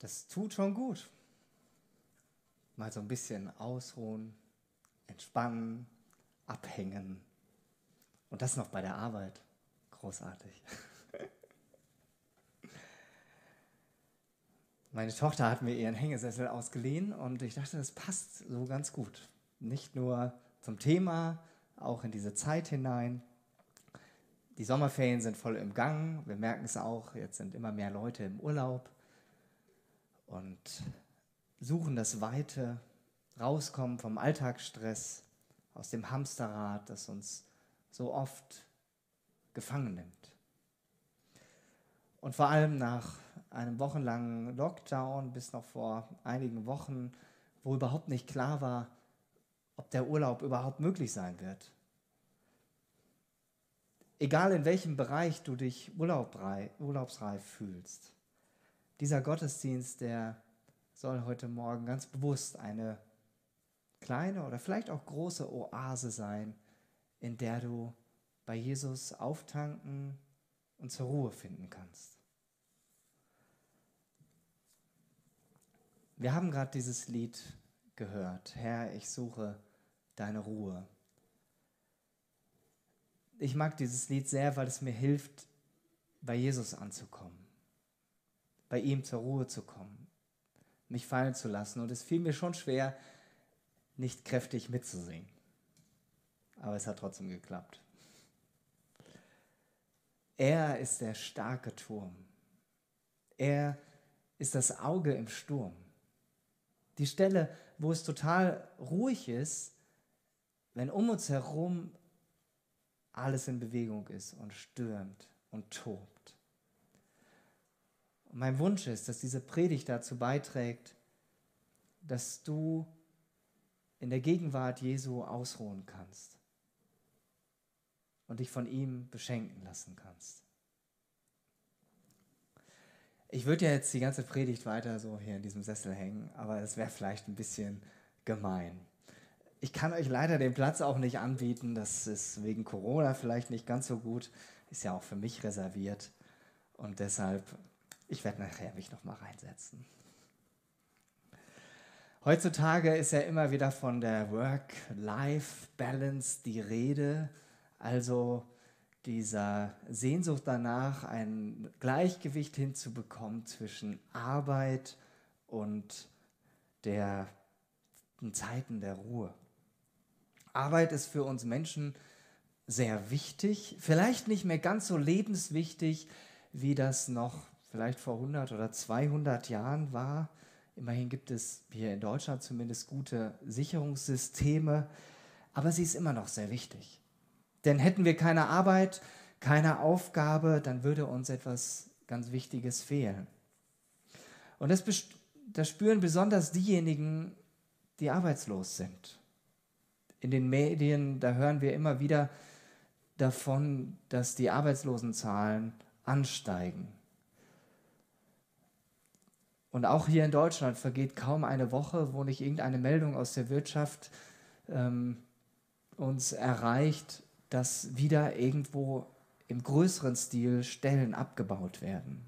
Das tut schon gut. Mal so ein bisschen ausruhen, entspannen, abhängen. Und das noch bei der Arbeit. Großartig. Meine Tochter hat mir ihren Hängesessel ausgeliehen und ich dachte, das passt so ganz gut. Nicht nur zum Thema, auch in diese Zeit hinein. Die Sommerferien sind voll im Gang. Wir merken es auch, jetzt sind immer mehr Leute im Urlaub und suchen das Weite, rauskommen vom Alltagsstress, aus dem Hamsterrad, das uns so oft gefangen nimmt. Und vor allem nach einem wochenlangen Lockdown bis noch vor einigen Wochen, wo überhaupt nicht klar war, ob der Urlaub überhaupt möglich sein wird. Egal in welchem Bereich du dich urlaubsreif fühlst, dieser Gottesdienst, der soll heute Morgen ganz bewusst eine kleine oder vielleicht auch große Oase sein, in der du bei Jesus auftanken und zur Ruhe finden kannst. Wir haben gerade dieses Lied gehört. Herr, ich suche deine Ruhe. Ich mag dieses Lied sehr, weil es mir hilft, bei Jesus anzukommen, bei ihm zur Ruhe zu kommen, mich fallen zu lassen. Und es fiel mir schon schwer, nicht kräftig mitzusingen. Aber es hat trotzdem geklappt. Er ist der starke Turm. Er ist das Auge im Sturm. Die Stelle, wo es total ruhig ist, wenn um uns herum alles in Bewegung ist und stürmt und tobt. Und mein Wunsch ist, dass diese Predigt dazu beiträgt, dass du in der Gegenwart Jesu ausruhen kannst und dich von ihm beschenken lassen kannst. Ich würde ja jetzt die ganze Predigt weiter so hier in diesem Sessel hängen, aber es wäre vielleicht ein bisschen gemein. Ich kann euch leider den Platz auch nicht anbieten, das ist wegen Corona vielleicht nicht ganz so gut, ist ja auch für mich reserviert und deshalb, ich werde nachher mich noch mal reinsetzen. Heutzutage ist ja immer wieder von der Work-Life-Balance die Rede, also dieser Sehnsucht danach, ein Gleichgewicht hinzubekommen zwischen Arbeit und der Zeiten der Ruhe. Arbeit ist für uns Menschen sehr wichtig, vielleicht nicht mehr ganz so lebenswichtig, wie das noch vielleicht vor 100 oder 200 Jahren war. Immerhin gibt es hier in Deutschland zumindest gute Sicherungssysteme, aber sie ist immer noch sehr wichtig. Denn hätten wir keine Arbeit, keine Aufgabe, dann würde uns etwas ganz Wichtiges fehlen. Und das, das spüren besonders diejenigen, die arbeitslos sind. In den Medien, da hören wir immer wieder davon, dass die Arbeitslosenzahlen ansteigen. Und auch hier in Deutschland vergeht kaum eine Woche, wo nicht irgendeine Meldung aus der Wirtschaft ähm, uns erreicht, dass wieder irgendwo im größeren Stil Stellen abgebaut werden.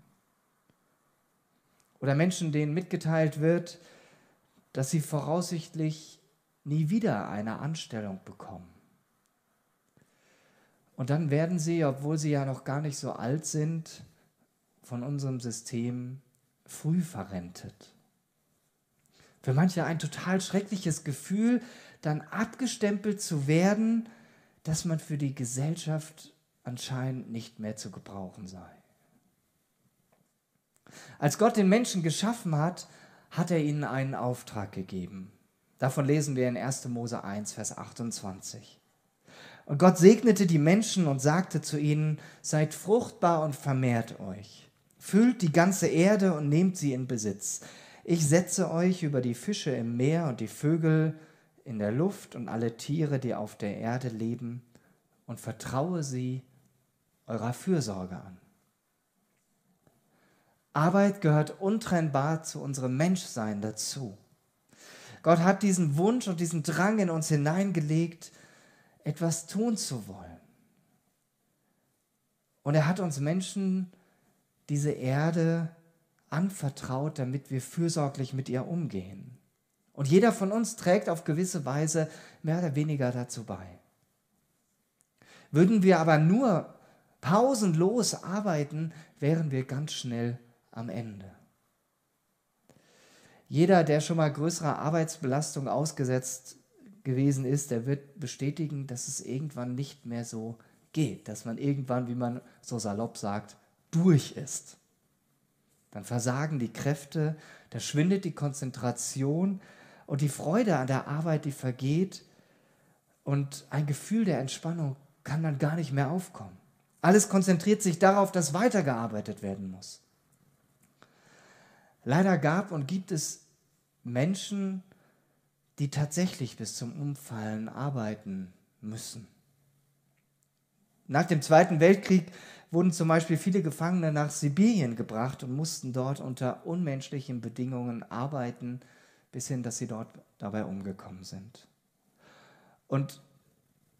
Oder Menschen, denen mitgeteilt wird, dass sie voraussichtlich nie wieder eine Anstellung bekommen. Und dann werden sie, obwohl sie ja noch gar nicht so alt sind, von unserem System früh verrentet. Für manche ein total schreckliches Gefühl, dann abgestempelt zu werden dass man für die Gesellschaft anscheinend nicht mehr zu gebrauchen sei. Als Gott den Menschen geschaffen hat, hat er ihnen einen Auftrag gegeben. Davon lesen wir in 1. Mose 1, Vers 28. Und Gott segnete die Menschen und sagte zu ihnen, seid fruchtbar und vermehrt euch. Füllt die ganze Erde und nehmt sie in Besitz. Ich setze euch über die Fische im Meer und die Vögel in der Luft und alle Tiere, die auf der Erde leben, und vertraue sie eurer Fürsorge an. Arbeit gehört untrennbar zu unserem Menschsein dazu. Gott hat diesen Wunsch und diesen Drang in uns hineingelegt, etwas tun zu wollen. Und er hat uns Menschen diese Erde anvertraut, damit wir fürsorglich mit ihr umgehen. Und jeder von uns trägt auf gewisse Weise mehr oder weniger dazu bei. Würden wir aber nur pausenlos arbeiten, wären wir ganz schnell am Ende. Jeder, der schon mal größerer Arbeitsbelastung ausgesetzt gewesen ist, der wird bestätigen, dass es irgendwann nicht mehr so geht, dass man irgendwann, wie man so salopp sagt, durch ist. Dann versagen die Kräfte, da schwindet die Konzentration und die Freude an der Arbeit, die vergeht und ein Gefühl der Entspannung kann dann gar nicht mehr aufkommen. Alles konzentriert sich darauf, dass weitergearbeitet werden muss. Leider gab und gibt es Menschen, die tatsächlich bis zum Umfallen arbeiten müssen. Nach dem Zweiten Weltkrieg wurden zum Beispiel viele Gefangene nach Sibirien gebracht und mussten dort unter unmenschlichen Bedingungen arbeiten, bis hin, dass sie dort dabei umgekommen sind. Und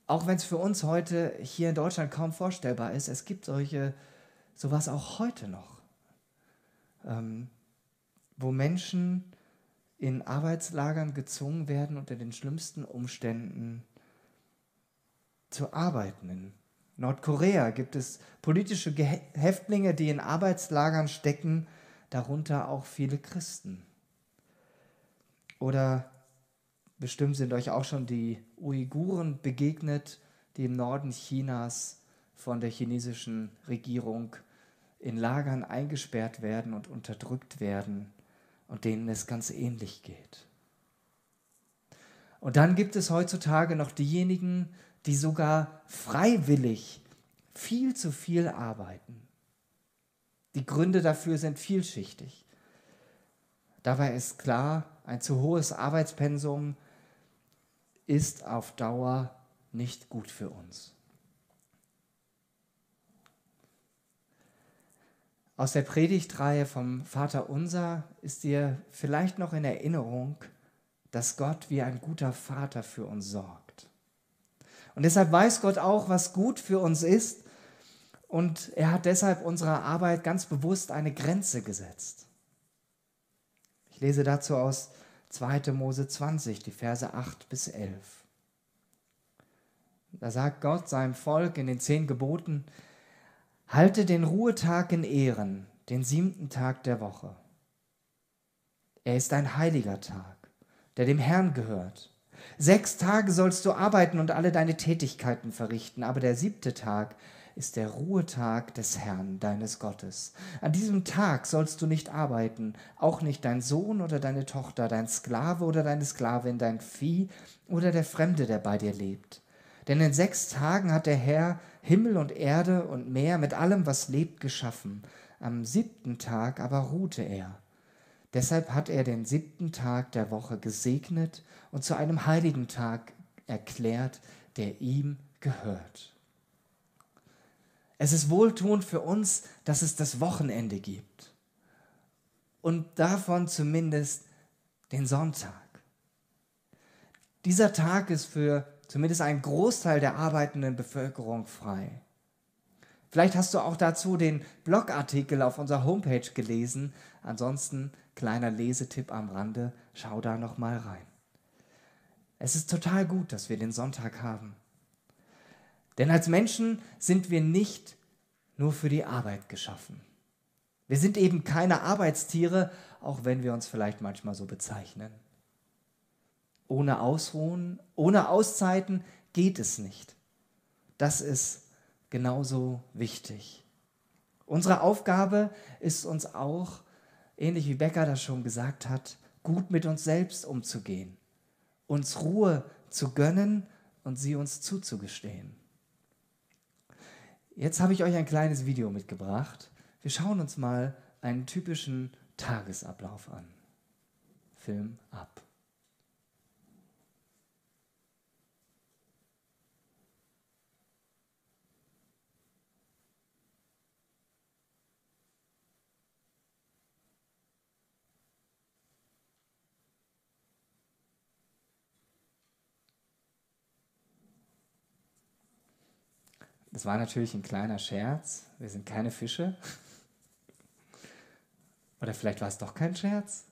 auch wenn es für uns heute hier in Deutschland kaum vorstellbar ist, es gibt solche, sowas auch heute noch, ähm, wo Menschen in Arbeitslagern gezwungen werden, unter den schlimmsten Umständen zu arbeiten. In Nordkorea gibt es politische Häftlinge, die in Arbeitslagern stecken, darunter auch viele Christen. Oder bestimmt sind euch auch schon die Uiguren begegnet, die im Norden Chinas von der chinesischen Regierung in Lagern eingesperrt werden und unterdrückt werden und denen es ganz ähnlich geht. Und dann gibt es heutzutage noch diejenigen, die sogar freiwillig viel zu viel arbeiten. Die Gründe dafür sind vielschichtig. Dabei ist klar, ein zu hohes Arbeitspensum ist auf Dauer nicht gut für uns. Aus der Predigtreihe vom Vater Unser ist dir vielleicht noch in Erinnerung, dass Gott wie ein guter Vater für uns sorgt. Und deshalb weiß Gott auch, was gut für uns ist. Und er hat deshalb unserer Arbeit ganz bewusst eine Grenze gesetzt. Ich lese dazu aus 2. Mose 20, die Verse 8 bis 11. Da sagt Gott seinem Volk in den zehn Geboten, Halte den Ruhetag in Ehren, den siebten Tag der Woche. Er ist ein heiliger Tag, der dem Herrn gehört. Sechs Tage sollst du arbeiten und alle deine Tätigkeiten verrichten, aber der siebte Tag ist der Ruhetag des Herrn, deines Gottes. An diesem Tag sollst du nicht arbeiten, auch nicht dein Sohn oder deine Tochter, dein Sklave oder deine Sklavin, dein Vieh oder der Fremde, der bei dir lebt. Denn in sechs Tagen hat der Herr Himmel und Erde und Meer mit allem, was lebt, geschaffen. Am siebten Tag aber ruhte er. Deshalb hat er den siebten Tag der Woche gesegnet und zu einem heiligen Tag erklärt, der ihm gehört. Es ist wohltuend für uns, dass es das Wochenende gibt. Und davon zumindest den Sonntag. Dieser Tag ist für zumindest ein Großteil der arbeitenden Bevölkerung frei. Vielleicht hast du auch dazu den Blogartikel auf unserer Homepage gelesen. Ansonsten kleiner Lesetipp am Rande, schau da noch mal rein. Es ist total gut, dass wir den Sonntag haben. Denn als Menschen sind wir nicht nur für die Arbeit geschaffen. Wir sind eben keine Arbeitstiere, auch wenn wir uns vielleicht manchmal so bezeichnen. Ohne Ausruhen, ohne Auszeiten geht es nicht. Das ist genauso wichtig. Unsere Aufgabe ist uns auch, ähnlich wie Becker das schon gesagt hat, gut mit uns selbst umzugehen, uns Ruhe zu gönnen und sie uns zuzugestehen. Jetzt habe ich euch ein kleines Video mitgebracht. Wir schauen uns mal einen typischen Tagesablauf an. Film ab. Das war natürlich ein kleiner Scherz. Wir sind keine Fische. Oder vielleicht war es doch kein Scherz.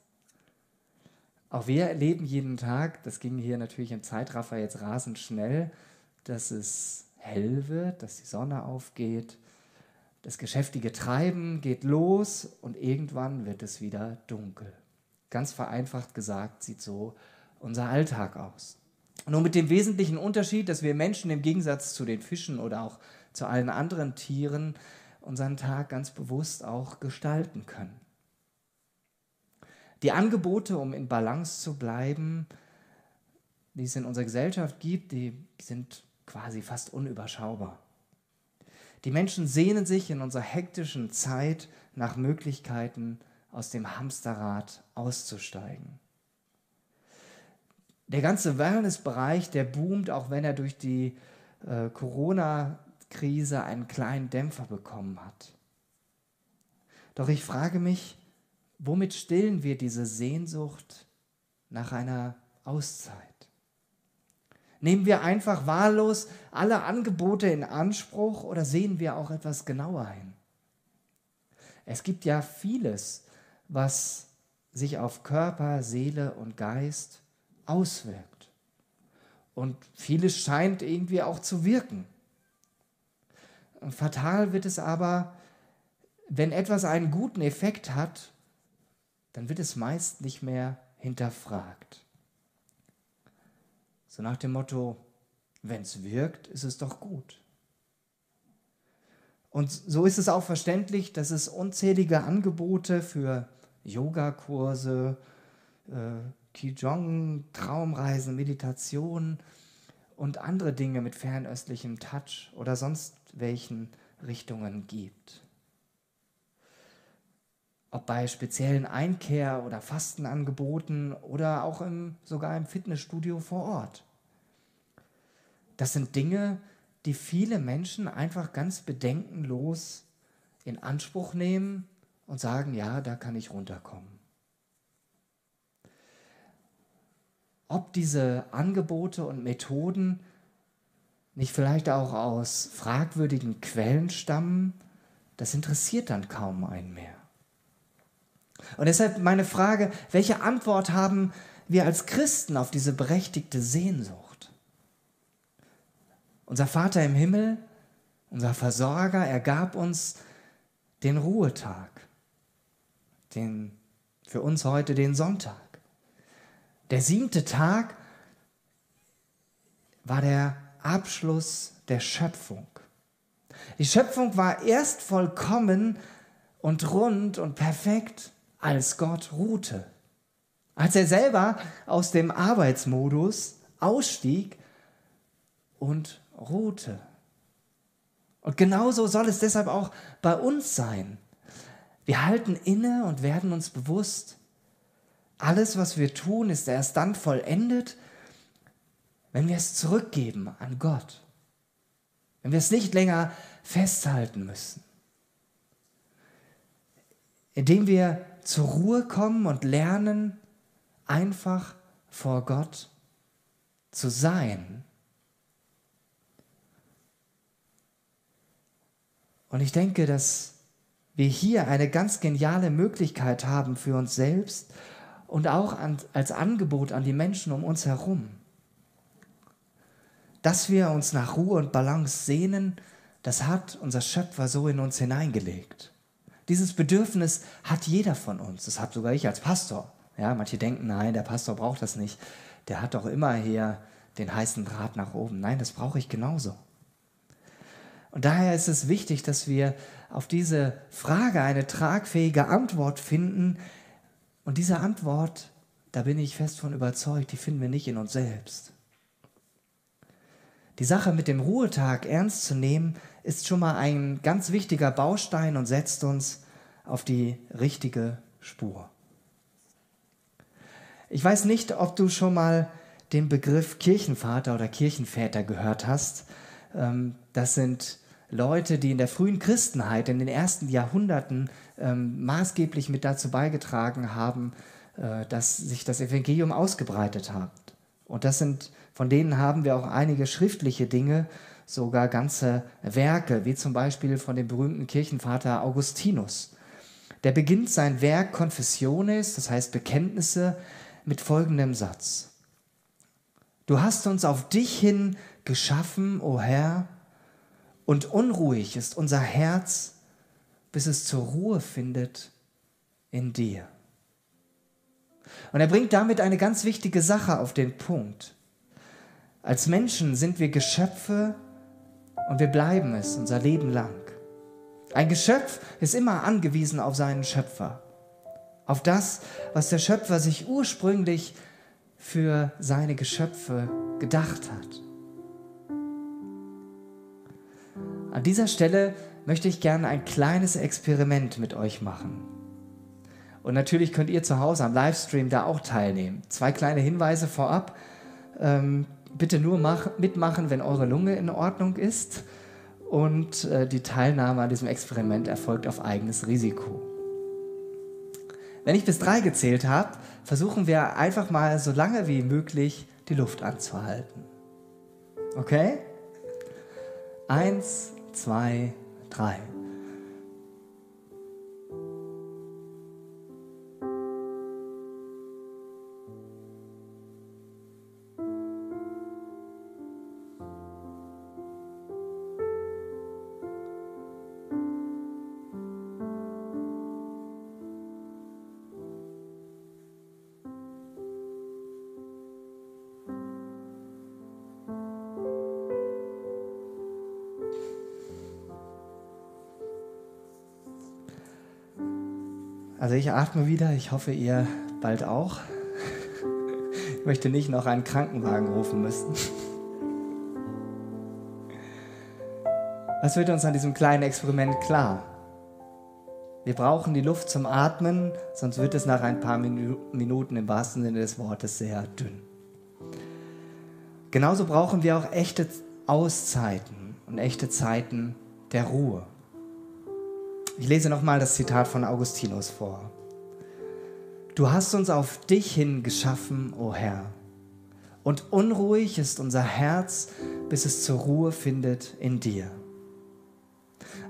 Auch wir erleben jeden Tag, das ging hier natürlich im Zeitraffer jetzt rasend schnell, dass es hell wird, dass die Sonne aufgeht, das geschäftige Treiben geht los und irgendwann wird es wieder dunkel. Ganz vereinfacht gesagt sieht so unser Alltag aus. Nur mit dem wesentlichen Unterschied, dass wir Menschen im Gegensatz zu den Fischen oder auch zu allen anderen Tieren unseren Tag ganz bewusst auch gestalten können. Die Angebote, um in Balance zu bleiben, die es in unserer Gesellschaft gibt, die sind quasi fast unüberschaubar. Die Menschen sehnen sich in unserer hektischen Zeit nach Möglichkeiten, aus dem Hamsterrad auszusteigen. Der ganze Wellnessbereich, der boomt, auch wenn er durch die äh, Corona-Krise einen kleinen Dämpfer bekommen hat. Doch ich frage mich, womit stillen wir diese Sehnsucht nach einer Auszeit? Nehmen wir einfach wahllos alle Angebote in Anspruch oder sehen wir auch etwas genauer hin? Es gibt ja vieles, was sich auf Körper, Seele und Geist auswirkt. Und vieles scheint irgendwie auch zu wirken. Fatal wird es aber, wenn etwas einen guten Effekt hat, dann wird es meist nicht mehr hinterfragt. So nach dem Motto, wenn es wirkt, ist es doch gut. Und so ist es auch verständlich, dass es unzählige Angebote für Yogakurse, äh, Qigong, Traumreisen, Meditation und andere Dinge mit fernöstlichem Touch oder sonst welchen Richtungen gibt. Ob bei speziellen Einkehr- oder Fastenangeboten oder auch im, sogar im Fitnessstudio vor Ort. Das sind Dinge, die viele Menschen einfach ganz bedenkenlos in Anspruch nehmen und sagen, ja, da kann ich runterkommen. Ob diese Angebote und Methoden nicht vielleicht auch aus fragwürdigen Quellen stammen, das interessiert dann kaum einen mehr. Und deshalb meine Frage, welche Antwort haben wir als Christen auf diese berechtigte Sehnsucht? Unser Vater im Himmel, unser Versorger, er gab uns den Ruhetag, den, für uns heute den Sonntag. Der siebte Tag war der Abschluss der Schöpfung. Die Schöpfung war erst vollkommen und rund und perfekt, als Gott ruhte. Als er selber aus dem Arbeitsmodus ausstieg und ruhte. Und genauso soll es deshalb auch bei uns sein. Wir halten inne und werden uns bewusst, alles, was wir tun, ist erst dann vollendet, wenn wir es zurückgeben an Gott. Wenn wir es nicht länger festhalten müssen. Indem wir zur Ruhe kommen und lernen, einfach vor Gott zu sein Und ich denke, dass wir hier eine ganz geniale Möglichkeit haben für uns selbst und auch an, als Angebot an die Menschen um uns herum. Dass wir uns nach Ruhe und Balance sehnen, das hat unser Schöpfer so in uns hineingelegt. Dieses Bedürfnis hat jeder von uns. Das hat sogar ich als Pastor. Ja, manche denken, nein, der Pastor braucht das nicht. Der hat doch immer hier den heißen Draht nach oben. Nein, das brauche ich genauso. Und daher ist es wichtig, dass wir auf diese Frage eine tragfähige Antwort finden. Und diese Antwort, da bin ich fest von überzeugt, die finden wir nicht in uns selbst. Die Sache mit dem Ruhetag ernst zu nehmen, ist schon mal ein ganz wichtiger Baustein und setzt uns auf die richtige Spur. Ich weiß nicht, ob du schon mal den Begriff Kirchenvater oder Kirchenväter gehört hast. Ähm, das sind Leute, die in der frühen Christenheit, in den ersten Jahrhunderten ähm, maßgeblich mit dazu beigetragen haben, äh, dass sich das Evangelium ausgebreitet hat. Und das sind, von denen haben wir auch einige schriftliche Dinge, sogar ganze Werke, wie zum Beispiel von dem berühmten Kirchenvater Augustinus. Der beginnt sein Werk Confessiones, das heißt Bekenntnisse, mit folgendem Satz. Du hast uns auf dich hin geschaffen, o Herr, und unruhig ist unser Herz, bis es zur Ruhe findet in dir. Und er bringt damit eine ganz wichtige Sache auf den Punkt. Als Menschen sind wir Geschöpfe und wir bleiben es unser Leben lang. Ein Geschöpf ist immer angewiesen auf seinen Schöpfer, auf das, was der Schöpfer sich ursprünglich für seine Geschöpfe gedacht hat. An dieser Stelle möchte ich gerne ein kleines Experiment mit euch machen. Und natürlich könnt ihr zu Hause am Livestream da auch teilnehmen. Zwei kleine Hinweise vorab. Ähm, bitte nur mach, mitmachen, wenn eure Lunge in Ordnung ist und äh, die Teilnahme an diesem Experiment erfolgt auf eigenes Risiko. Wenn ich bis drei gezählt habe, versuchen wir einfach mal so lange wie möglich die Luft anzuhalten. Okay? Eins, zwei, drei. Ich atme wieder, ich hoffe ihr bald auch. Ich möchte nicht noch einen Krankenwagen rufen müssen. Was wird uns an diesem kleinen Experiment klar? Wir brauchen die Luft zum Atmen, sonst wird es nach ein paar Minuten im wahrsten Sinne des Wortes sehr dünn. Genauso brauchen wir auch echte Auszeiten und echte Zeiten der Ruhe. Ich lese nochmal das Zitat von Augustinus vor. Du hast uns auf dich hin geschaffen, o oh Herr, und unruhig ist unser Herz, bis es zur Ruhe findet in dir.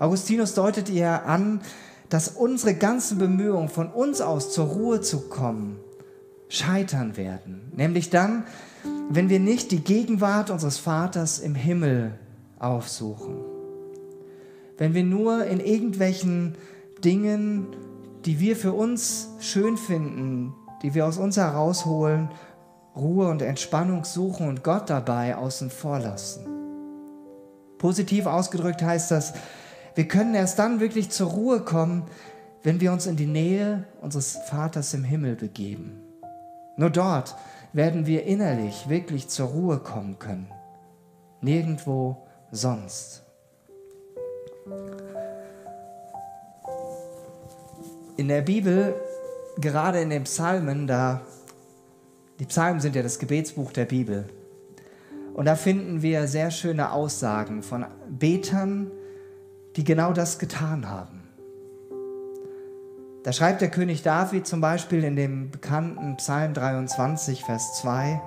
Augustinus deutet ihr an, dass unsere ganzen Bemühungen von uns aus zur Ruhe zu kommen scheitern werden, nämlich dann, wenn wir nicht die Gegenwart unseres Vaters im Himmel aufsuchen wenn wir nur in irgendwelchen Dingen, die wir für uns schön finden, die wir aus uns herausholen, Ruhe und Entspannung suchen und Gott dabei außen vor lassen. Positiv ausgedrückt heißt das, wir können erst dann wirklich zur Ruhe kommen, wenn wir uns in die Nähe unseres Vaters im Himmel begeben. Nur dort werden wir innerlich wirklich zur Ruhe kommen können. Nirgendwo sonst. In der Bibel, gerade in den Psalmen, da die Psalmen sind ja das Gebetsbuch der Bibel. Und da finden wir sehr schöne Aussagen von Betern, die genau das getan haben. Da schreibt der König David zum Beispiel in dem bekannten Psalm 23, Vers 2,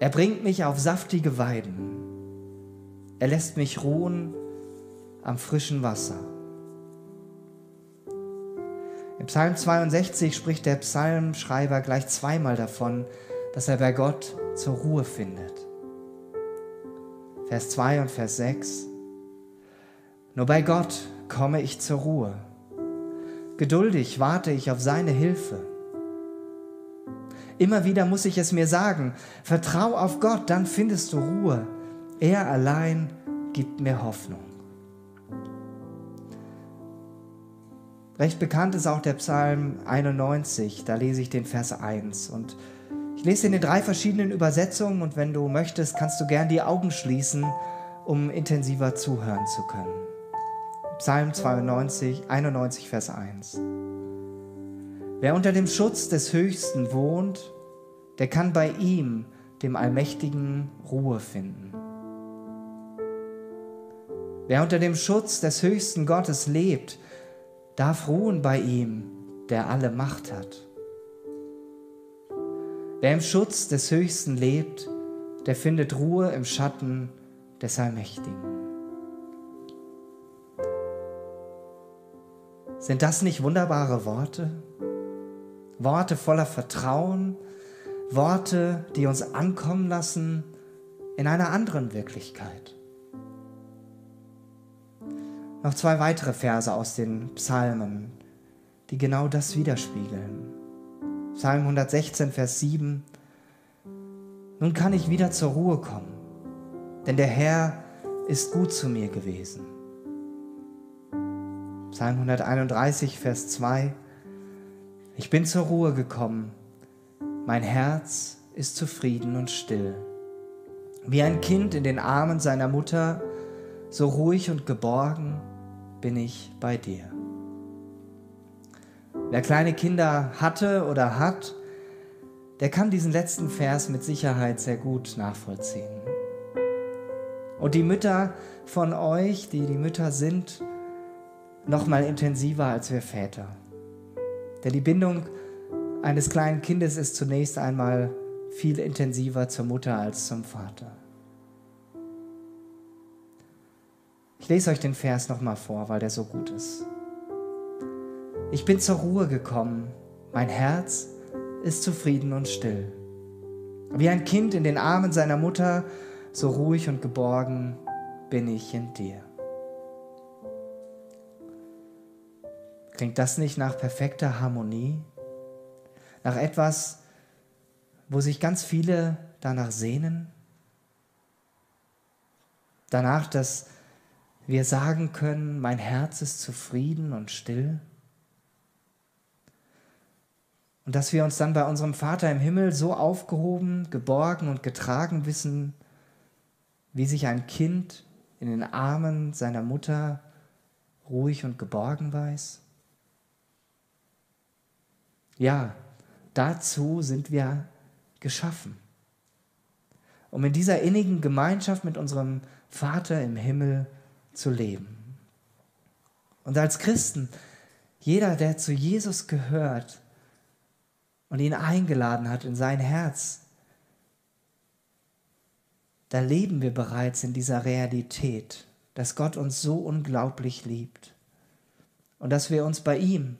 Er bringt mich auf saftige Weiden er lässt mich ruhen am frischen Wasser. Im Psalm 62 spricht der Psalmschreiber gleich zweimal davon, dass er bei Gott zur Ruhe findet. Vers 2 und Vers 6. Nur bei Gott komme ich zur Ruhe. Geduldig warte ich auf seine Hilfe. Immer wieder muss ich es mir sagen, vertrau auf Gott, dann findest du Ruhe. Er allein gibt mir Hoffnung. Recht bekannt ist auch der Psalm 91, da lese ich den Vers 1 und ich lese in den drei verschiedenen Übersetzungen und wenn du möchtest, kannst du gern die Augen schließen, um intensiver zuhören zu können. Psalm 92, 91, Vers 1. Wer unter dem Schutz des Höchsten wohnt, der kann bei ihm, dem Allmächtigen, Ruhe finden. Wer unter dem Schutz des höchsten Gottes lebt, darf ruhen bei ihm, der alle Macht hat. Wer im Schutz des Höchsten lebt, der findet Ruhe im Schatten des Allmächtigen. Sind das nicht wunderbare Worte? Worte voller Vertrauen, Worte, die uns ankommen lassen in einer anderen Wirklichkeit. Noch zwei weitere Verse aus den Psalmen, die genau das widerspiegeln. Psalm 116, Vers 7. Nun kann ich wieder zur Ruhe kommen, denn der Herr ist gut zu mir gewesen. Psalm 131, Vers 2. Ich bin zur Ruhe gekommen, mein Herz ist zufrieden und still. Wie ein Kind in den Armen seiner Mutter, so ruhig und geborgen bin ich bei dir. Wer kleine Kinder hatte oder hat, der kann diesen letzten Vers mit Sicherheit sehr gut nachvollziehen. Und die Mütter von euch, die die Mütter sind, noch mal intensiver als wir Väter. Denn die Bindung eines kleinen Kindes ist zunächst einmal viel intensiver zur Mutter als zum Vater. Ich lese euch den Vers nochmal vor, weil der so gut ist. Ich bin zur Ruhe gekommen, mein Herz ist zufrieden und still. Wie ein Kind in den Armen seiner Mutter, so ruhig und geborgen bin ich in dir. Klingt das nicht nach perfekter Harmonie? nach etwas, wo sich ganz viele danach sehnen. Danach, dass wir sagen können, mein Herz ist zufrieden und still. Und dass wir uns dann bei unserem Vater im Himmel so aufgehoben, geborgen und getragen wissen, wie sich ein Kind in den Armen seiner Mutter ruhig und geborgen weiß. Ja, Dazu sind wir geschaffen, um in dieser innigen Gemeinschaft mit unserem Vater im Himmel zu leben. Und als Christen, jeder, der zu Jesus gehört und ihn eingeladen hat in sein Herz, da leben wir bereits in dieser Realität, dass Gott uns so unglaublich liebt und dass wir uns bei ihm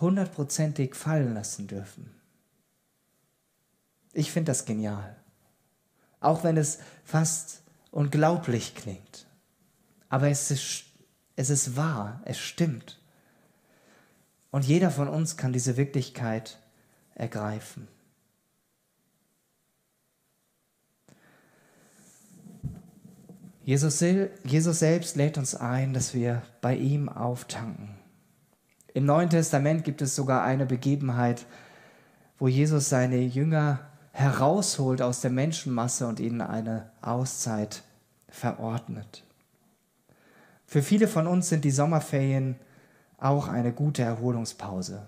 hundertprozentig fallen lassen dürfen. Ich finde das genial. Auch wenn es fast unglaublich klingt. Aber es ist, es ist wahr, es stimmt. Und jeder von uns kann diese Wirklichkeit ergreifen. Jesus, Jesus selbst lädt uns ein, dass wir bei ihm auftanken. Im Neuen Testament gibt es sogar eine Begebenheit, wo Jesus seine Jünger herausholt aus der Menschenmasse und ihnen eine Auszeit verordnet. Für viele von uns sind die Sommerferien auch eine gute Erholungspause,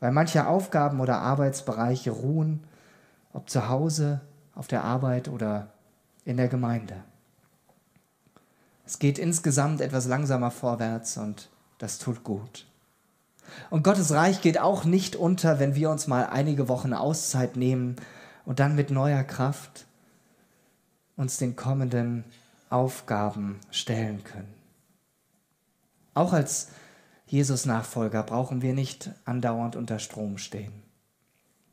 weil manche Aufgaben oder Arbeitsbereiche ruhen, ob zu Hause, auf der Arbeit oder in der Gemeinde. Es geht insgesamt etwas langsamer vorwärts und das tut gut. Und Gottes Reich geht auch nicht unter, wenn wir uns mal einige Wochen Auszeit nehmen und dann mit neuer Kraft uns den kommenden Aufgaben stellen können. Auch als Jesus-Nachfolger brauchen wir nicht andauernd unter Strom stehen.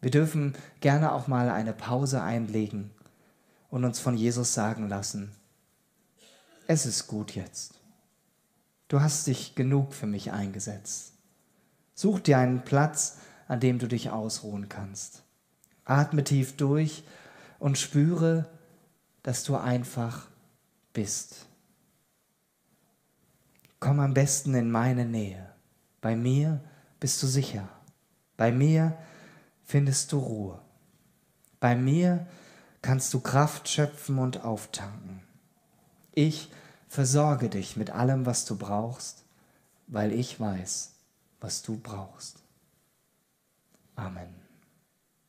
Wir dürfen gerne auch mal eine Pause einlegen und uns von Jesus sagen lassen, es ist gut jetzt. Du hast dich genug für mich eingesetzt. Such dir einen Platz, an dem du dich ausruhen kannst. Atme tief durch und spüre, dass du einfach bist. Komm am besten in meine Nähe. Bei mir bist du sicher. Bei mir findest du Ruhe. Bei mir kannst du Kraft schöpfen und auftanken. Ich versorge dich mit allem, was du brauchst, weil ich weiß, was du brauchst. Amen.